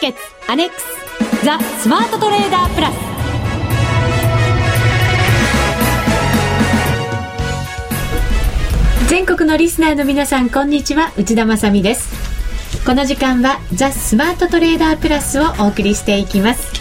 ーケッツアネックスザ・スマートトレーダープラス。全国のリスナーの皆さんこんにちは。内田まさです。この時間はザ・スマートトレーダープラスをお送りしていきます。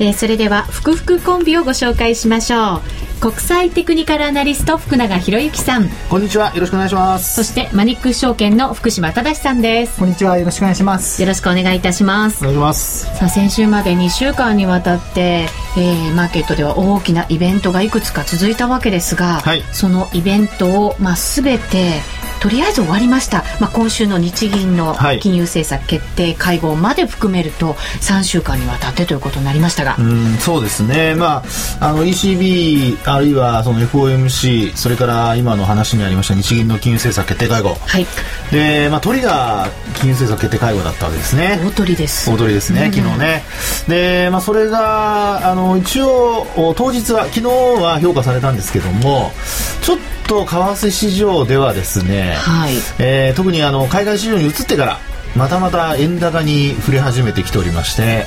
えー、それでは福福コンビをご紹介しましょう。国際テクニカルアナリスト福永博之さん。こんにちは。よろしくお願いします。そしてマニック証券の福島正さんです。こんにちは。よろしくお願いします。よろしくお願いいたします。お願いします。さあ先週まで2週間にわたって、えー、マーケットでは大きなイベントがいくつか続いたわけですが、はい、そのイベントを、まあ、全てとりあえず終わりました、まあ、今週の日銀の金融政策決定会合まで含めると3週間にわたってということになりましたが。うんそうですね、まあ、あの ECB あるいはその FOMC それから今の話にありました日銀の金融政策決定会合、はい、でまあ、鳥が金融政策決定会合だったわけですね。大鳥です。大鳥ですね、昨日ね。で、まあ、それがあの一応当日は昨日は評価されたんですけどもちょっと為替市場ではですね、はい。えー、特にあの海外市場に移ってからまたまた円高に触れ始めてきておりまして、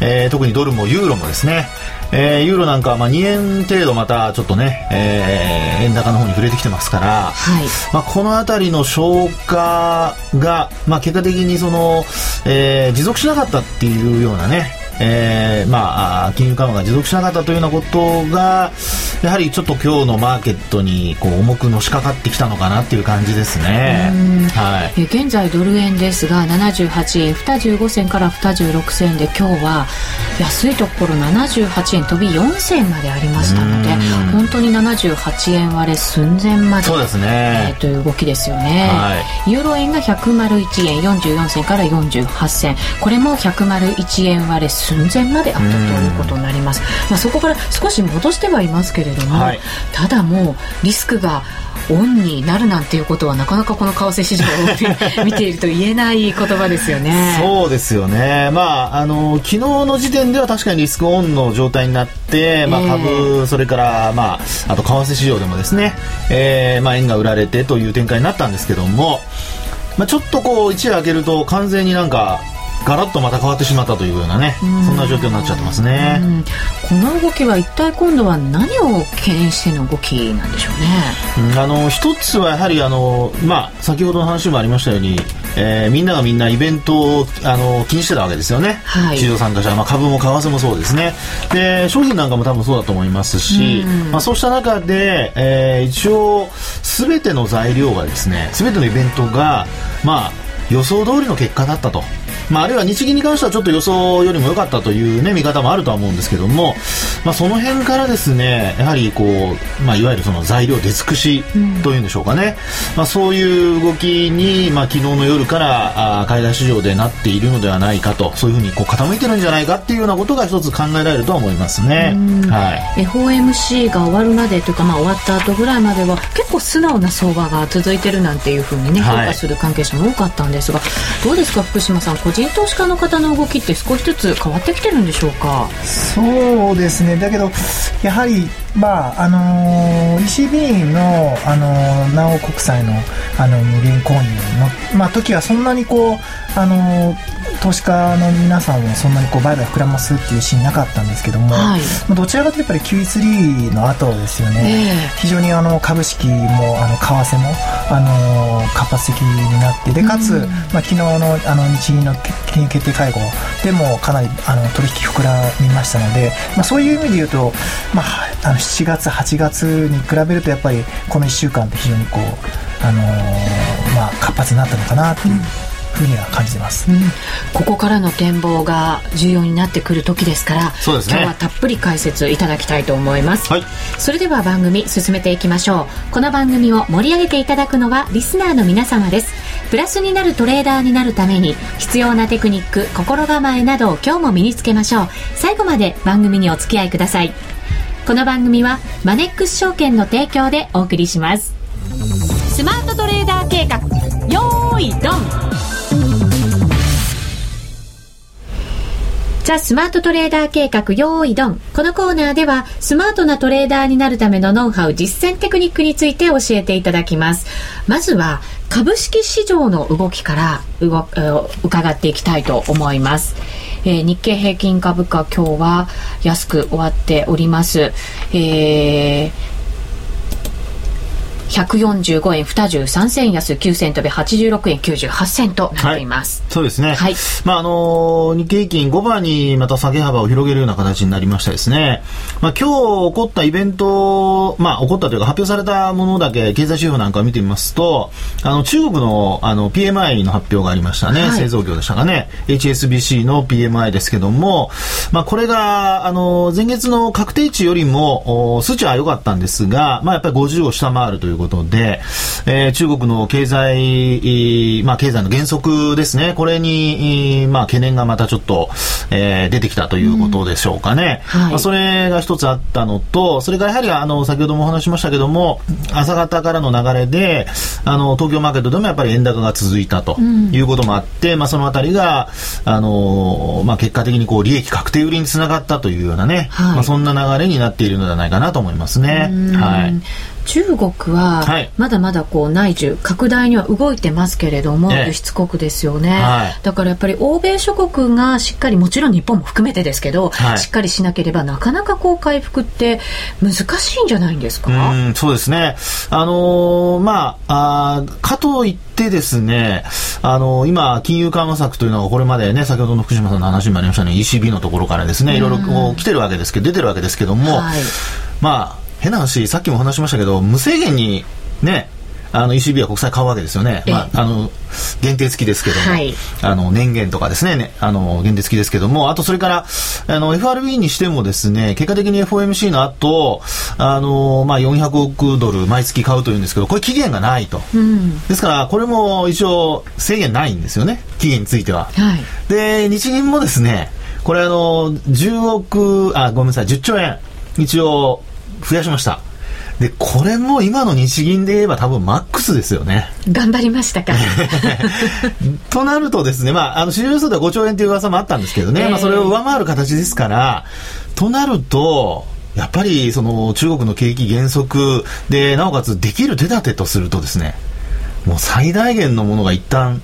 えー、特にドルもユーロもですね、えー、ユーロなんかはまあ2円程度またちょっとね、えー、円高の方に触れてきてますから、はい。まあ、この辺りの消化が、まあ、結果的にその、えー、持続しなかったっていうようなねえー、まあ、金融緩和が持続しなかったというようなことが、やはりちょっと今日のマーケットにこう重くのしかかってきたのかなっていう感じですね。はい、現在ドル円ですが、78円25銭から26銭で今日は安いところ78円飛び4銭までありましたので、本当に78円割れ寸前までそうですね、えー、という動きですよね。はい、ユーロ円が101円44銭から48銭、これも101円割れ寸前まであったということになります、まあ、そこから少し戻してはいますけれども、はい、ただもうリスクがオンになるなんていうことはなかなかこの為替市場を見て いると言えない言葉ですよね。そうですよね。まああの昨日の時点では確かにリスクオンの状態になって、まあ株、えー、それからまああと為替市場でもですね、えー、まあ円が売られてという展開になったんですけども、まあちょっとこう一夜明けると完全になんかガラッとまた変わってしまったというようなねそんな状況になっちゃってますね。この動きは一体今度は何を懸念しての動きなんでしょうね、うん、あの一つはやはりあの、まあ、先ほどの話もありましたように、えー、みんながみんなイベントをあの気にしてたわけですよね、はい、市場参加者、まあ、株も為替もそうですね。で商品なんかも多分そうだと思いますし、うん、まあ、そうした中で、えー、一応全ての材料がですね全てのイベントがまあ予想通りの結果だったとまあ、あるいは日銀に関してはちょっと予想よりも良かったという、ね、見方もあるとは思うんですけども、まあ、その辺からですねやはりこう、まあ、いわゆるその材料出尽くしというんでしょうかね、うん、まあ、そういう動きに、まあ、昨日の夜からあ海外市場でなっているのではないかとそういうふうにこう傾いてるんじゃないかっていうようなことが一つ考えられると思いますね。はい、FOMC が終わるまでというか、まあ、終わった後ぐらいまでは結構素直な相場が続いてるなんていうふうにね評価する関係者も多かったんですが、はい、どうですか福島さん人投資家の方の動きって少しずつ変わってきてるんでしょうか？そうですね。だけどやはりまああのー、ECB の、あのー、南欧国債のあの無限購入の、まあ、時はそんなにこう、あのー投資家の皆さんもそんなにこう売買膨らますっていうシーンなかったんですけども、はい、どちらかというとやっぱり Q3 の後ですよね、えー、非常にあの株式もあの為替もあの活発的になってでかつ、まあ、昨日のあの日銀の金融決定会合でもかなりあの取引膨らみましたので、まあ、そういう意味で言うと、まあ、あの7月8月に比べるとやっぱりこの1週間って非常にこう、あのまあ、活発になったのかなっていう。うんふうには感じてます、うん、ここからの展望が重要になってくる時ですからそうですね、今日はたっぷり解説いただきたいと思います、はい、それでは番組進めていきましょう。この番組を盛り上げていただくのはリスナーの皆様です。プラスになるトレーダーになるために必要なテクニック心構えなどを今日も身につけましょう。最後まで番組にお付き合いください。この番組はマネックス証券の提供でお送りします。スマートトレーダー計画。よーいドンザ・スマートトレーダー計画用意ドン。このコーナーでは、スマートなトレーダーになるためのノウハウ、実践テクニックについて教えていただきます。まずは、株式市場の動きから伺っていきたいと思います。えー、日経平均株価今日は安く終わっております。えー145円23銭安9銭飛び86円98銭となっています、はい、そうですね、はい。まああの日経平均5番にまた下げ幅を広げるような形になりましたですね、まあ、今日起こったイベント、まあ、起こったというか発表されたものだけ経済指標なんかを見てみますとあの中国のあの PMI の発表がありましたね、はい、製造業でしたかね。HSBC の PMI ですけども、まあ、これがあの前月の確定値よりも数値は良かったんですが、まあ、やっぱり50を下回るということで、えー、中国の経済、まあ、経済の減速ですね、これに、まあ、懸念がまたちょっと、えー、出てきたということでしょうかね。うんはい、まあ、それが一つあったのと、それからやはり、あの、先ほどもお話しましたけども、朝方からの流れで、あの、東京マーケットでもやっぱり円高が続いたということもあって、うん、まあ、そのあたりが、あの、まあ、結果的にこう、利益確定売りにつながったというようなね、はい、まあ、そんな流れになっているのではないかなと思いますね。はい。中国はまだまだこう内需拡大には動いてますけれども、輸出国ですよね、はい、だからやっぱり欧米諸国がしっかりもちろん日本も含めてですけど、はい、しっかりしなければなかなかこう回復って難しいんじゃないんですか？うんそうですね。あのー、まああかといってですね、あのー、今、金融緩和策というのはこれまでね、先ほどの福島さんの話にもありましたね、ECB のところからですね、いろいろこう来てるわけですけど、出てるわけですけども、はい、まあ、変な話、さっきも話しましたけど、無制限にね、あの ECB は国債買うわけですよね、まあ、あの限定付きですけども、はい、あの年限とかですね、ねあの限定付きですけども、あとそれからあの FRB にしてもですね、結果的に FOMC の後あのまあ400億ドル毎月買うというんですけど、これ期限がないと、うん、ですからこれも一応制限ないんですよね、期限については。はい、で日銀もですね、これあの10億あごめんなさい10兆円。一応増やしました。で、これも今の日銀で言えば多分マックスですよね。頑張りましたか。となるとですね、まあ、あの、市場予想では5兆円という噂もあったんですけどね、えー、まあ、それを上回る形ですから、となると、やっぱり、その、中国の景気減速で、なおかつできる手立てとするとですね、もう最大限のものが一旦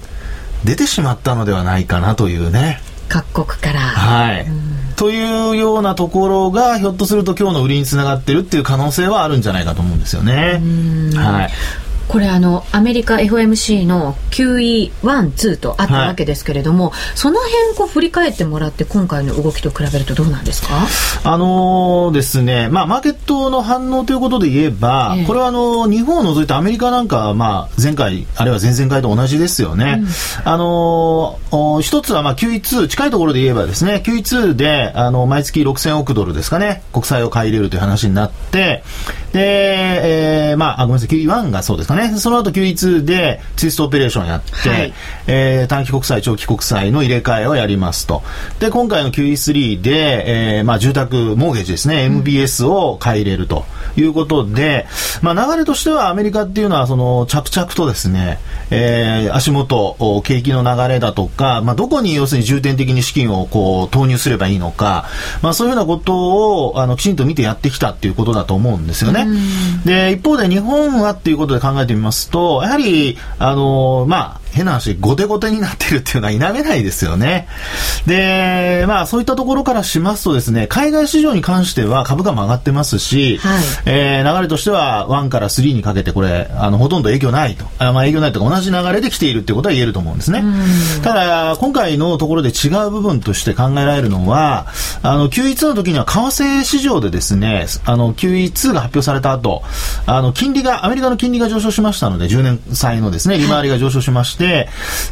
出てしまったのではないかなというね。各国から。はい。というようなところがひょっとすると今日の売りにつながってるっていう可能性はあるんじゃないかと思うんですよね。はい。これあのアメリカ FOMC の QE12 とあったわけですけれども、はい、その辺こう振り返ってもらって今回の動きと比べるとどうなんですか？あのー、ですね、まあ、マーケットの反応ということで言えば、えー、これはあの日本を除いてアメリカなんかは、まあ、前回あるいは前々回と同じですよね。うん、あのー、一つはまあ QE2 近いところで言えばですね QE2 であの毎月6000億ドルですかね国債を買い入れるという話になってで、えー、まあ、あごめんなさい QE1 がそうですかねね。その後 QE2 でツイストオペレーションやって、はい、えー、短期国債、長期国債の入れ替えをやりますと。で、今回の QE3 で、えー、まあ、住宅、モーゲージですね、MBS を買い入れるということで、まあ、流れとしてはアメリカっていうのは、その、着々とですね、えー、足元、景気の流れだとか、まあ、どこに要するに重点的に資金をこう投入すればいいのか、まあ、そういうようなことをあのきちんと見てやってきたっていうことだと思うんですよね。で、一方で日本はっていうことで考えててみますと、やはり、あの、まあ、変な話、後手後手になってるっていうのは否めないですよね。で、まあそういったところからしますとですね、海外市場に関しては株価も上がってますし、はい、えー、流れとしては1から3にかけてこれ、あの、ほとんど影響ないと。あまあ影響ないとか同じ流れで来ているってことは言えると思うんですね。ただ、今回のところで違う部分として考えられるのは、あの、QE2 の時には為替市場でですね、あの、QE2 が発表された後、あの、金利が、アメリカの金利が上昇しましたので、10年債のですね、利回りが上昇しまして、て、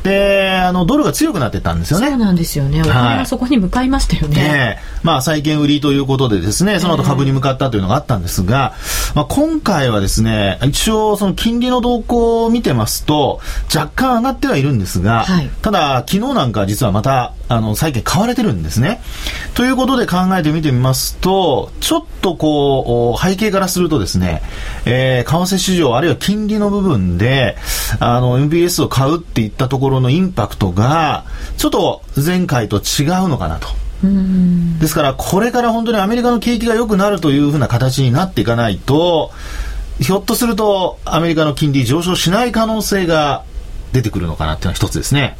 で、あの、ドルが強くなってたんですよね。そうなんですよね。お金はそこに向かいましたよね。ねまあ、債券売りということでですね、その後株に向かったというのがあったんですが、まあ、今回はですね、一応その金利の動向を見てますと、若干上がってはいるんですが、はい、ただ、昨日なんか実はまた、あの、債券買われてるんですね。ということで考えてみてみますと、ちょっとこう、背景からするとですね、えー、為替市場あるいは金利の部分で、あの、MBS を買うっていったところのインパクトが、ちょっと前回と違うのかなと。ですから、これから本当にアメリカの景気が良くなるというふうな形になっていかないと、ひょっとするとアメリカの金利上昇しない可能性が出てくるのかなっていうのは一つですね。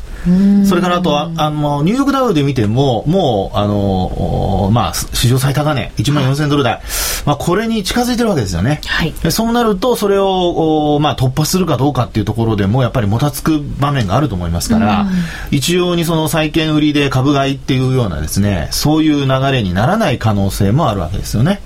それからあとは、あの、ニューヨークダウで見ても、もう、あの、まあ、史上最高値、1万4000ドル台、まあ、これに近づいてるわけですよね。はい。そうなると、それを、まあ、突破するかどうかっていうところでも、やっぱりもたつく場面があると思いますから、一様にその債券売りで株買いっていうようなですね、そういう流れにならない可能性もあるわけですよね。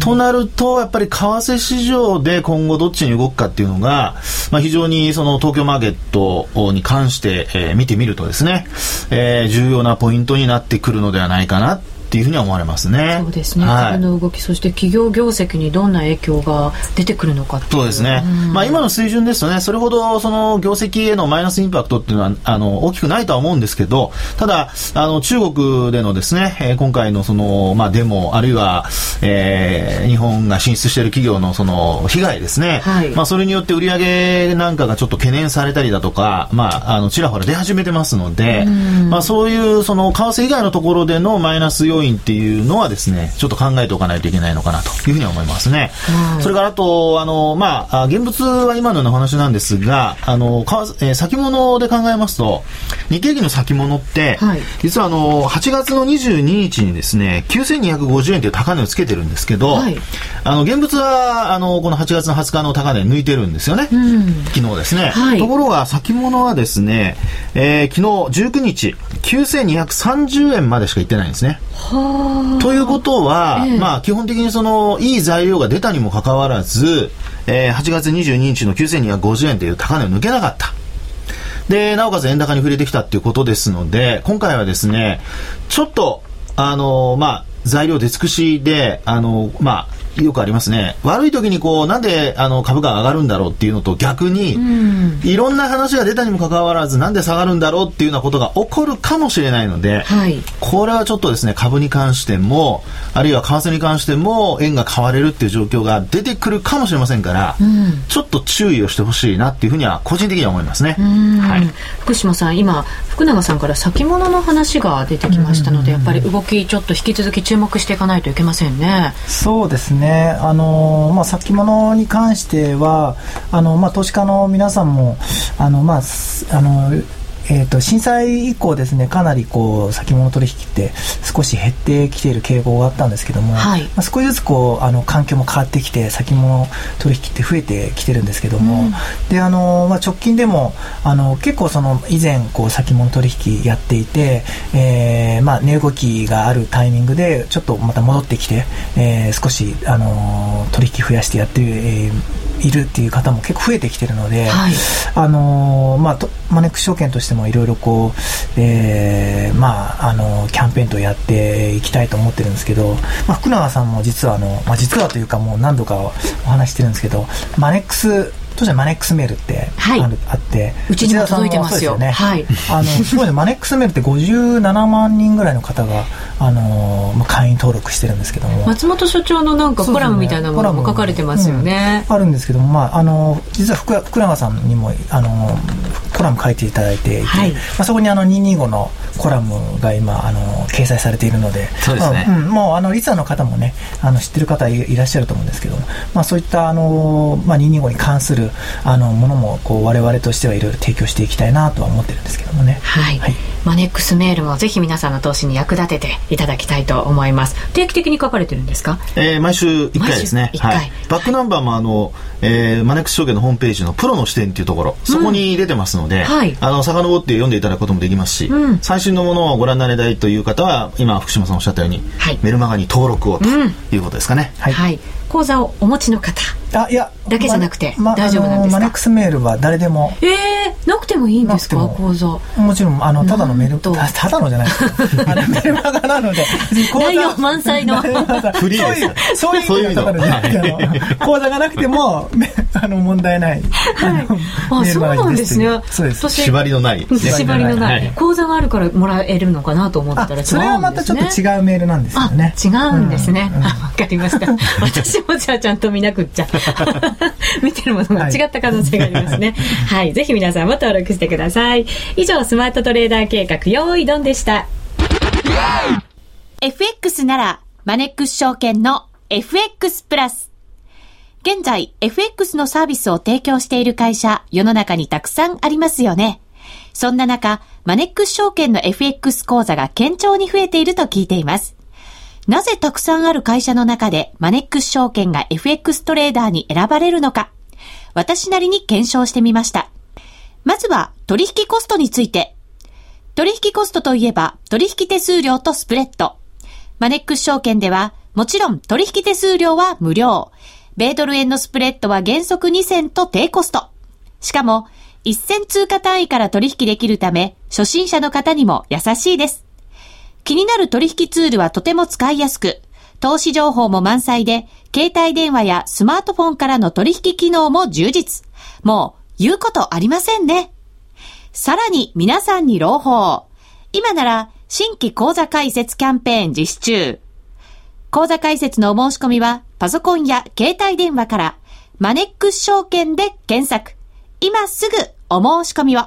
となると、やっぱり為替市場で今後どっちに動くかっていうのが、まあ、非常にその東京マーケットに関して、えー、見てみるとですね、えー、重要なポイントになってくるのではないかなっていうふうに思われますね。そうですね。はい、株の動き、そして企業業績にどんな影響が出てくるのかそうですね。まあ今の水準ですとね、それほどその業績へのマイナスインパクトっていうのはあの大きくないとは思うんですけど、ただあの中国でのですね、えー、今回のそのまあデモあるいは、えー、日本が進出している企業のその被害ですね。はい、まあそれによって売上なんかがちょっと懸念されたりだとか、まああのちらほら出始めてますので、まあそういうその為替以外のところでのマイナス要因っていうのはですね、ちょっと考えておかないといけないのかなというふうに思いますね。はい、それからあと、あの、まあ、現物は今のような話なんですが、あの、えー、先物で考えますと、日経平均の先物って、はい、実はあの、8月の22日にですね、9250円という高値をつけてるんですけど、はい、あの、現物は、あの、この8月の20日の高値抜いてるんですよね。うん、昨日ですね。はい、ところが、先物はですね、えー、昨日19日、9230円までしか行ってないんですね。ということは、えまあ、基本的にその、いい材料が出たにもかかわらず、えー、8月22日の9250円という高値を抜けなかった。で、なおかつ円高に触れてきたっていうことですので、今回はですね、ちょっと、あのまあ、材料出尽くしで、あのまあ、よくありますね。悪い時にこう、なんであの株価が上がるんだろうっていうのと逆に、うん、いろんな話が出たにもかかわらず、なんで下がるんだろうっていうようなことが起こるかもしれないので、はい、これはちょっとですね、株に関しても、あるいは為替に関しても、円が買われるっていう状況が出てくるかもしれませんから、うん、ちょっと注意をしてほしいなっていうふうには、個人的には思いますね。はい、福島さん、今、福永さんから先物の話が出てきましたので、やっぱり動き、ちょっと引き続き注目していかないといけませんね。そうですね。ね、あのまあ、先物に関しては、あのまあ、投資家の皆さんも、あのまあ、あのえーと、震災以降ですねかなりこう先物取引って少し減ってきている傾向があったんですけども、はい、まあ、少しずつこうあの環境も変わってきて先物取引って増えてきてるんですけども、うん、であの、まあ、直近でもあの結構その以前こう先物取引やっていて、えーまあ、値動きがあるタイミングでちょっとまた戻ってきて、えー、少しあの取引増やしてやってる、えーいるっていう方も結構増えてきてるので、はい、あのまあ、マネックス証券としてもいろいろこう、えー、まあ、あのキャンペーンとやっていきたいと思ってるんですけど、まあ、福永さんも実はあの、まあ、実はというかもう何度かお話してるんですけどマネックス当時はマネックスメールってある、はい、あってうちにも届いてますよ。ね。はい。あのすごいねマネックスメールって57万人ぐらいの方があの会員登録してるんですけども。松本所長のなんかコラムみたいなものも書かれてますよね、うん、あるんですけども、まあ、あの実は福福永さんにもあのコラム書いていただいていて、はい、まあ、そこにあの225のコラムが今あの掲載されているのでそうですね、まあ、うん、もうあのリスナーの方もねあの知ってる方いらっしゃると思うんですけどまあ、そういったあの、まあ、225に関するあのものもこう我々としてはいろいろ提供していきたいなとは思ってるんですけどもね。はい、はい。マネックスメールもぜひ皆さんの投資に役立てていただきたいと思います。定期的に書かれてるんですか、えー、毎週1回ですね。はい、バックナンバーもあの、えー、マネックス証券のホームページのプロの視点っていうところそこに出てますので、うん、はい、あの遡って読んでいただくこともできますし、うん、最新のものをご覧になりたいという方は今福島さんおっしゃったように、はい、メルマガに登録をということですかね、はい、はい、口座をお持ちの方あいやだけじゃなくて、ま、大丈夫なんですか、マネックスメールは誰でも。ええー、なくてもいいんですか？口座。もちろんあのただのメールただのじゃないあれ メルマガなので。内容満載の。フリーですそういうそうだから口座がなくてもあの問題ない、はい、あそうなんですね。そうです。縛りのない。縛りのない。口座があるからもらえるのかなと思ったらそれはまたちょっと違うメールなんですよね。違うんですね。わ、かりました。私もじゃあちゃんと見なくっちゃ 見てるものが違った可能性がありますね。はい、ぜひ皆さんも登録してください。以上スマートトレーダー計画用意ドンでした。FX ならマネックス証券の FX プラス。現在 FX のサービスを提供している会社世の中にたくさんありますよね。そんな中、マネックス証券の FX 講座が堅調に増えていると聞いています。なぜたくさんある会社の中でマネックス証券が FX トレーダーに選ばれるのか、私なりに検証してみました。まずは取引コストについて。取引コストといえば取引手数料とスプレッド。マネックス証券ではもちろん取引手数料は無料。米ドル円のスプレッドは原則2銭と低コスト。しかも、1銭通貨単位から取引できるため、初心者の方にも優しいです。気になる取引ツールはとても使いやすく、投資情報も満載で、携帯電話やスマートフォンからの取引機能も充実。もう、言うことありませんね。さらに皆さんに朗報。今なら、新規講座開設キャンペーン実施中。講座開設のお申し込みは、パソコンや携帯電話から、マネックス証券で検索。今すぐお申し込みを。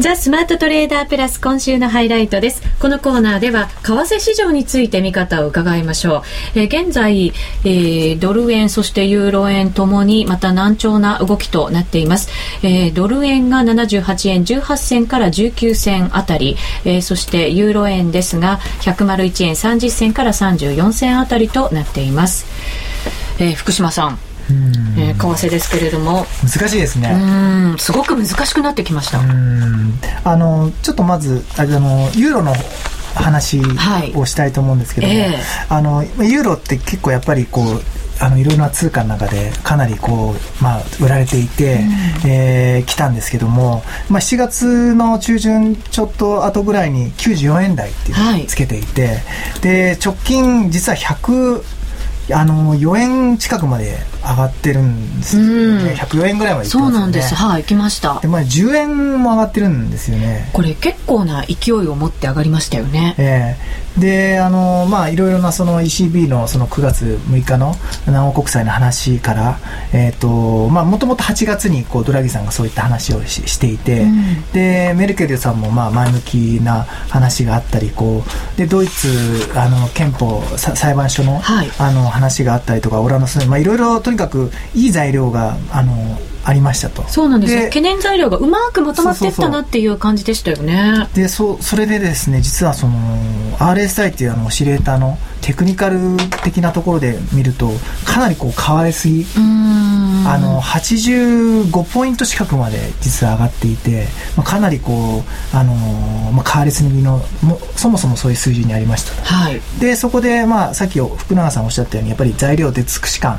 ザ・スマートトレーダープラス今週のハイライトです。このコーナーでは、為替市場について見方を伺いましょう。えー、現在、えー、ドル円、そしてユーロ円ともにまた難聴な動きとなっています。えー、ドル円が78円18銭から19銭あたり、えー、そしてユーロ円ですが、101円30銭から34銭あたりとなっています。えー、福島さん。えー、為替ですけれども。難しいですね。すごく難しくなってきました。あのちょっとまずあのユーロの話をしたいと思うんですけども、はいえ。ー、あのユーロって結構やっぱりこうあのいろいろな通貨の中でかなりこう、まあ、売られていて、うん、えー、来たんですけども、まあ、7月の中旬ちょっと後ぐらいに94円台っていうのをつけていて、はい、で直近実は100あの4円近くまで上がってるんですよね、104円ぐらいまでね。そうなんです。はい行きました。で、まあ、10円も上がってるんですよね。これ結構な勢いを持って上がりましたよね。ええ。ー、であのまあいろいろなその ECB のその9月6日の南欧国債の話からえっ、ー、とまあもともと8月にこうドラギさんがそういった話をししていて、うん、でメルケルさんもまあ前向きな話があったりこうでドイツあの憲法裁判所の,、はい、あの話があったりとかオランダスまあいろいろとにかくいい材料があのありましたと。そうなんですよ。懸念材料がうまくまとまっていったなっていう感じでしたよね。でそそれでですね実はその RSI っていうあのオシレーターのテクニカル的なところで見るとかなりこう買われすぎ。あの85ポイント近くまで実は上がっていて、まあ、かなりこうあの、まあ、買われすぎのもそもそもそういう数字にありました、はい、でそこで、まあ、さっき福永さんおっしゃったようにやっぱり材料で尽くし感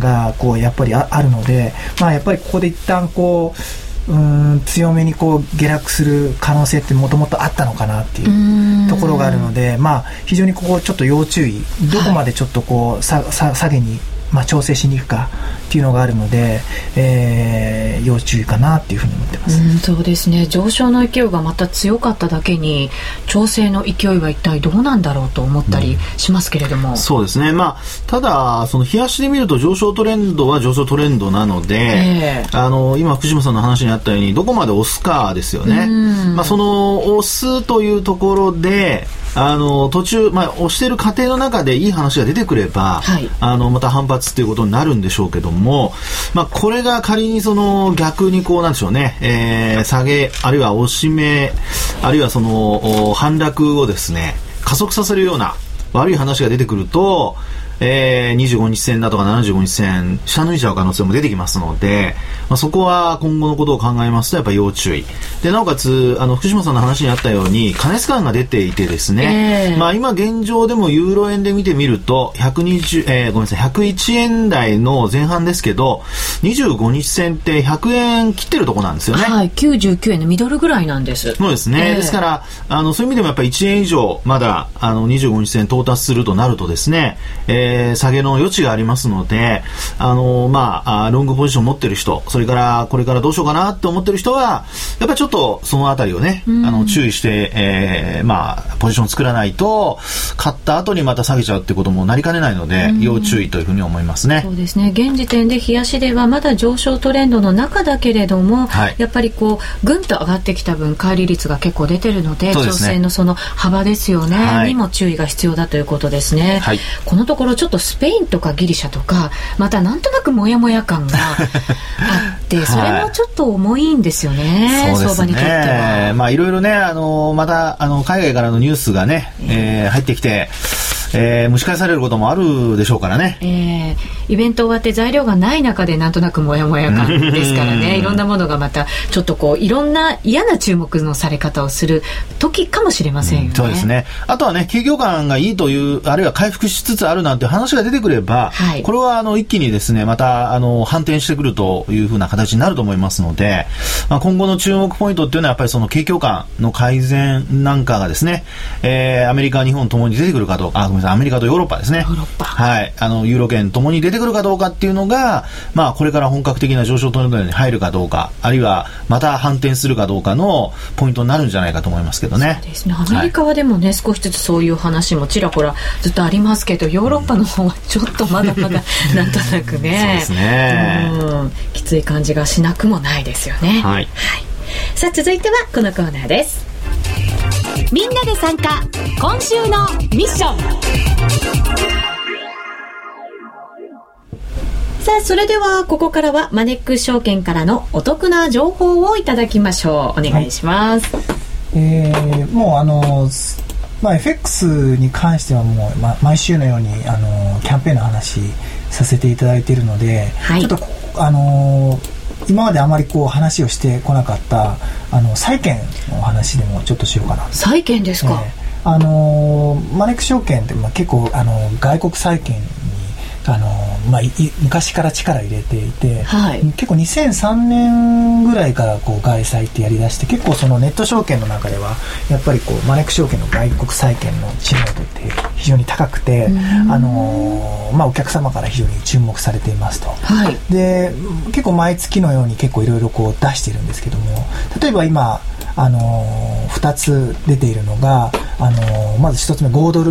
がこうやっぱりああるので、まあ、やっぱりここで一旦こううん強めにこう下落する可能性ってもともとあったのかなっていうところがあるので、まあ、非常にここちょっと要注意。どこまでちょっとこう、ささ下げにまあ、調整しに行くかっていうのがあるので、えー、要注意かなっていうふうに思ってます、うん、そうですね。上昇の勢いがまた強かっただけに調整の勢いは一体どうなんだろうと思ったりしますけれども、うん、そうですね、まあ、ただその冷やしで見ると上昇トレンドは上昇トレンドなので、えー、あの今福島さんの話にあったようにどこまで押すかですよね、まあ、その押すというところであの途中、まあ、押している過程の中でいい話が出てくれば、はい、あのまた反発ということになるんでしょうけども、まあ、これが仮にその逆にこうなんでしょうね、えー、下げあるいは押し目あるいはその反落をですね加速させるような悪い話が出てくるとえー、25日線だとか75日線、下抜いちゃう可能性も出てきますので、まあ、そこは今後のことを考えますと、やっぱり要注意。で、なおかつ、あの、福島さんの話にあったように、加熱感が出ていてですね、えー、まあ、今現状でもユーロ円で見てみると、120、えー、ごめんなさい、101円台の前半ですけど、25日線って100円切ってるとこなんですよね。はい、99円のミドルぐらいなんです。そうですね。えー、ですから、あの、そういう意味でもやっぱり1円以上、まだ、あの、25日線到達するとなるとですね、えー、下げの余地がありますので、あの、まあ、ロングポジション持ってる人、それからこれからどうしようかなって思ってる人は、やっぱりちょっとそのあたりをね、あの、注意して、えー、まあ、ポジション作らないと、買った後にまた下げちゃうってこともなりかねないので、要注意というふうに思いますね。そうですね。現時点で冷やしではまだ上昇トレンドの中だけれども、はい、やっぱりこう、ぐんと上がってきた分、乖離率が結構出てるので、でね、調整のその幅ですよね、はい、にも注意が必要だということですね。はい、このところちょっとスペインとかギリシャとか、またなんとなくモヤモヤ感があって、それもちょっと重いんですよね、はい、相場にとっては。まあいろいろね、あの、また、あの、海外からのニュースがね、えー、入ってきて、えー、蒸し返されることもあるでしょうからね、えー、イベント終わって材料がない中でなんとなくもやもや感ですからね。いろんなものがまたちょっとこういろんな嫌な注目のされ方をする時かもしれませんよね、うん、そうですね。あとはね景況感がいいというあるいは回復しつつあるなんて話が出てくれば、はい、これはあの一気にですねまたあの反転してくるというふうな形になると思いますので、まあ、今後の注目ポイントっていうのはやっぱりその景況感の改善なんかがですね、えー、アメリカ日本ともに出てくるかどうかあごめんなさいアメリカとヨーロッパですね。はい。あの、ユーロ圏ともに出てくるかどうかっていうのが、まあ、これから本格的な上昇トレンドに入るかどうか、あるいは、また反転するかどうかのポイントになるんじゃないかと思いますけどね。そうですね。アメリカはでもね、はい、少しずつそういう話もちらほらずっとありますけど、ヨーロッパの方はちょっとまだまだ、なんとなくね。そうですね。うん。きつい感じがしなくもないですよね。はい。はい。さあ、続いてはこのコーナーです。みんなで参加。今週のミッション。さあそれではここからはマネックス証券からのお得な情報をいただきましょう。お願いします、はい、えー、もうあのまあ、FX に関してはもう、ま、毎週のようにあのキャンペーンの話させていただいているので、はい、ちょっとあの今まであまりこう話をしてこなかったあの債券の話でもちょっとしようかな。債券ですか、えー、あのマネック証券って、まあ、結構あの外国債券にあのまあ、昔から力入れていて、はい、結構2003年ぐらいからこう外債ってやりだして結構そのネット証券の中ではやっぱりこうマネック証券の外国債券の知名度って非常に高くて、あのまあ、お客様から非常に注目されていますと、はい、で結構毎月のように結構いろいろこう出してるんですけども例えば今あのー、2つ出ているのが、あのー、まず1つ目5ド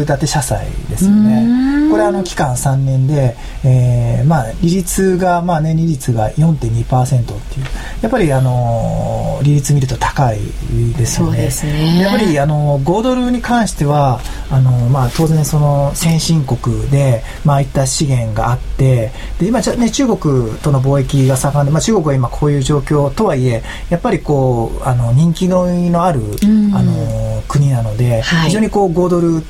ル建て社債ですよね。これあの期間3年で、えーまあ、利率が、まあ、年利率が4.2%っていうやっぱり、あのー、利率見ると高いですよね。ね。やっぱり、あのー、5ドルに関してはあのー、まあ、当然その先進国で、まあ、あいった資源があってで今、ね、中国との貿易が盛んで、まあ、中国は今こういう状況とはいえやっぱりこうあの人気ののある、あの国なので、はい、非常にこう5ドル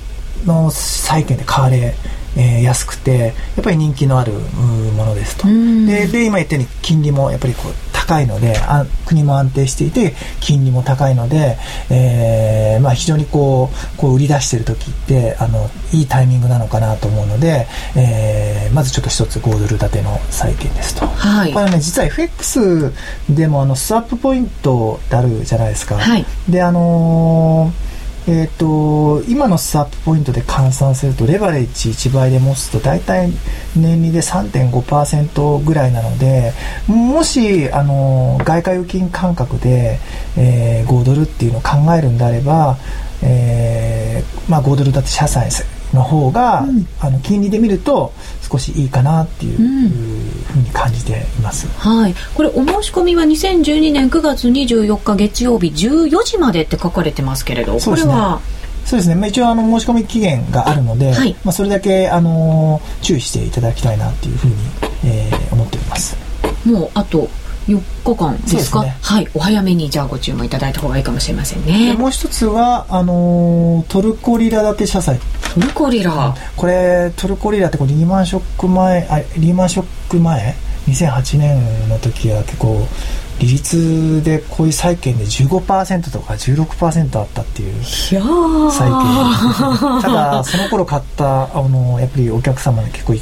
の債券で買われえー、安くてやっぱり人気のあるものですと。でで今言ったように金利もやっぱりこう高いのであ国も安定していて金利も高いので、えーまあ、非常にこうこう売り出している時ってあのいいタイミングなのかなと思うので、えー、まずちょっと一つ5ドル建ての債券ですと、はい、これはね実は FX でもあのスワップポイントってあるじゃないですか、はい、であのーえーと、今のスワップポイントで換算するとレバレッジ1倍で持つと大体年利で3.5%ぐらいなのでもしあの外貨預金感覚で、えー、5ドルっていうのを考えるんであれば、えーまあ、5ドルだって社債の方が、うん、あの金利で見ると少しいいかなっていうふうに感じています、うん、はい。これお申し込みは2012年9月24日月曜日14時までって書かれてますけれど、これは？そうですね、まあ、一応あの申し込み期限があるので、はい、まあ、それだけあの注意していただきたいなっていうふうに、えー、思っております。もうあと4日間ですか、ね、はい。お早めにじゃあご注文いただいた方がいいかもしれませんね。もう一つはあのトルコリラ建て社債トルコリラ。これトルコリラってこリーマンショック前あリーマンショック前？2008年の時は結構利率でこういう債券で15%とか16%あったっていう債券。ただその頃買ったあのやっぱりお客様に結構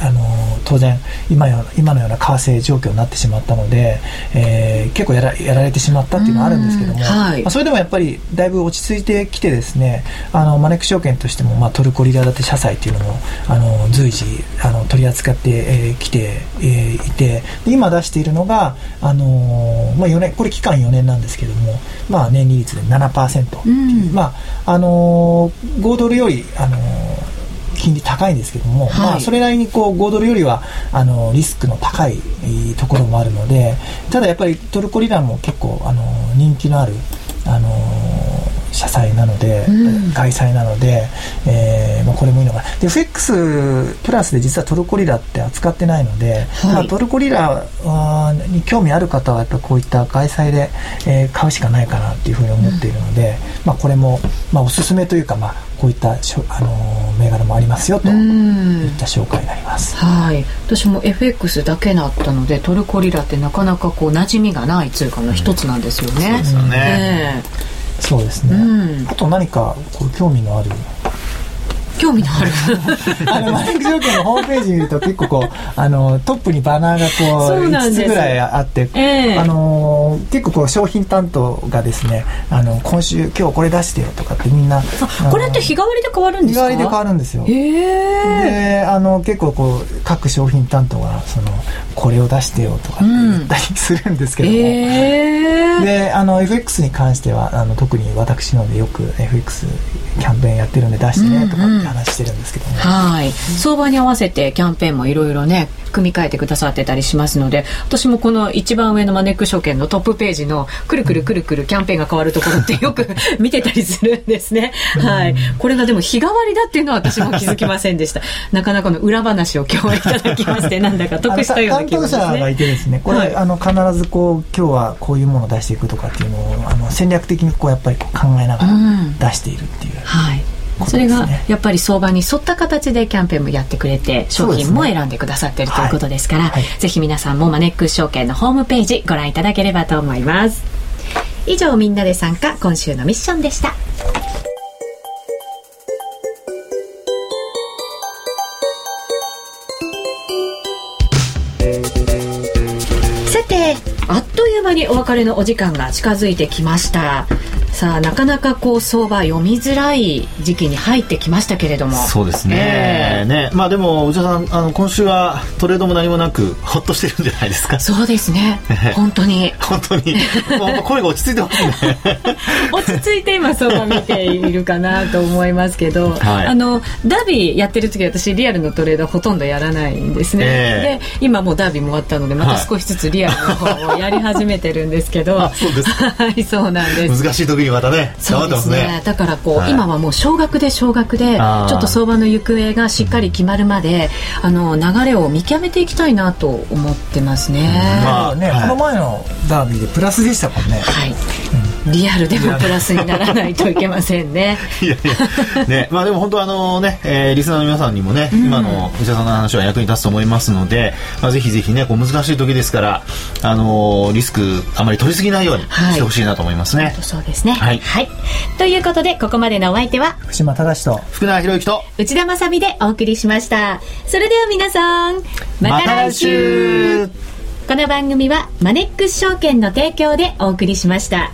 あの当然今よ今のような為替状況になってしまったので、えー、結構やらやられてしまったっていうのはあるんですけども、はい、まあ、それでもやっぱりだいぶ落ち着いてきてですねあのマネック証券としても、まあ、トルコリラ建て社債っていうのもあの随時あの取り扱ってき、えー、て、えー、いて今出しているのがあのまあ、4年これ期間4年なんですけども、まあ、年利率で7%っていう、うん、まああのー、5ドルより、あのー、金利高いんですけども、はい、まあ、それなりにこう5ドルよりはあのリスクの高いところもあるのでただやっぱりトルコリラも結構あの人気のある、あの社債なので、うん、外債なので、えーまあ、これもいいのかな。で FX プラスで実はトルコリラって扱ってないので、はい、まあ、トルコリラに興味ある方はやっぱこういった外債で、えー、買うしかないかなっていうふうに思っているので、うん、まあ、これも、まあ、おすすめというか、まあ、こういったしょ、あのー、銘柄もありますよといった紹介になります、はい。私も FX だけだったのでトルコリラってなかなかこう馴染みがない通貨の一つなんですよね。うん、そうですよね、えーそうですね、うん、あと何かこう興味のある興味のある。あのマネック証券のホームページ見ると結構こうあのトップにバナーがこう5つぐらいあって、えー、あの結構こう商品担当がですねあの今週今日これ出してよとかってみんなこれって日替わりで変わるんですか？日替わりで変わるんですよ、え。ー、であの結構こう各商品担当がそのこれを出してよとかって言ったりするんですけども、うんえ。ー、であの FX に関してはあの特に私のでよく FX キャンペーンやってるんで出してねとかって話してるんですけども、ね、はい。相場に合わせてキャンペーンもいろいろね組み替えてくださってたりしますので私もこの一番上のマネック証券のトップページのくるくるくるくるキャンペーンが変わるところってよく 見てたりするんですね、はい、これがでも日替わりだっていうのは私も気づきませんでした。なかなかの裏話を今日はいただきましてなんだか得したような気がしますね。がいてですね。これ、はい、あの必ずこう今日はこういうものを出していくとかっていうのをあの戦略的にこうやっぱり考えながら出しているっていう、うん、はいそれがやっぱり相場に沿った形でキャンペーンもやってくれて商品も選んでくださってるということですから、はいはい、ぜひ皆さんもマネックス証券のホームページご覧いただければと思います。以上みんなで参加今週のミッションでした。さてあっという間にお別れのお時間が近づいてきましたさあなかなかこう相場読みづらい時期に入ってきましたけれども。そうですね。えー、ね。まあでも内田さんあの今週はトレードも何もなくほっとしてるんじゃないですか？そうですね。本当に。本当に。声が落ち着いてますね。落ち着いて今相場見ているかなと思いますけど、はい、あのダービーやってる時私リアルのトレードほとんどやらないんですね、えー、で今もうダービーも終わったのでまた少しずつリアルの方をやり始めてるんですけど、はい、そうです はいそうなんです。難しい時にまたね。そうですね、ね、だからこう、はい、今はもう少額で少額でちょっと相場の行方がしっかり決まるまであの流れを見極めていきたいなと思ってますね,、まあね、はい、この前のダービーでプラスでしたもんね。はい、うんリアルでもプラスにならないといけませんね。いやいや、ね、まあでも本当あのね、えー、リスナーの皆さんにもね、うん、今の内田さんの話は役に立つと思いますので、まあぜひぜひね、こう難しい時ですから、あのー、リスクあまり取りすぎないようにしてほしいなと思いますね。はい、そうですね。はい。はい。ということで、ここまでのお相手は、福島正と、福永博之と、内田まさでお送りしました。それでは皆さん、また来週この番組はマネックス証券の提供でお送りしました。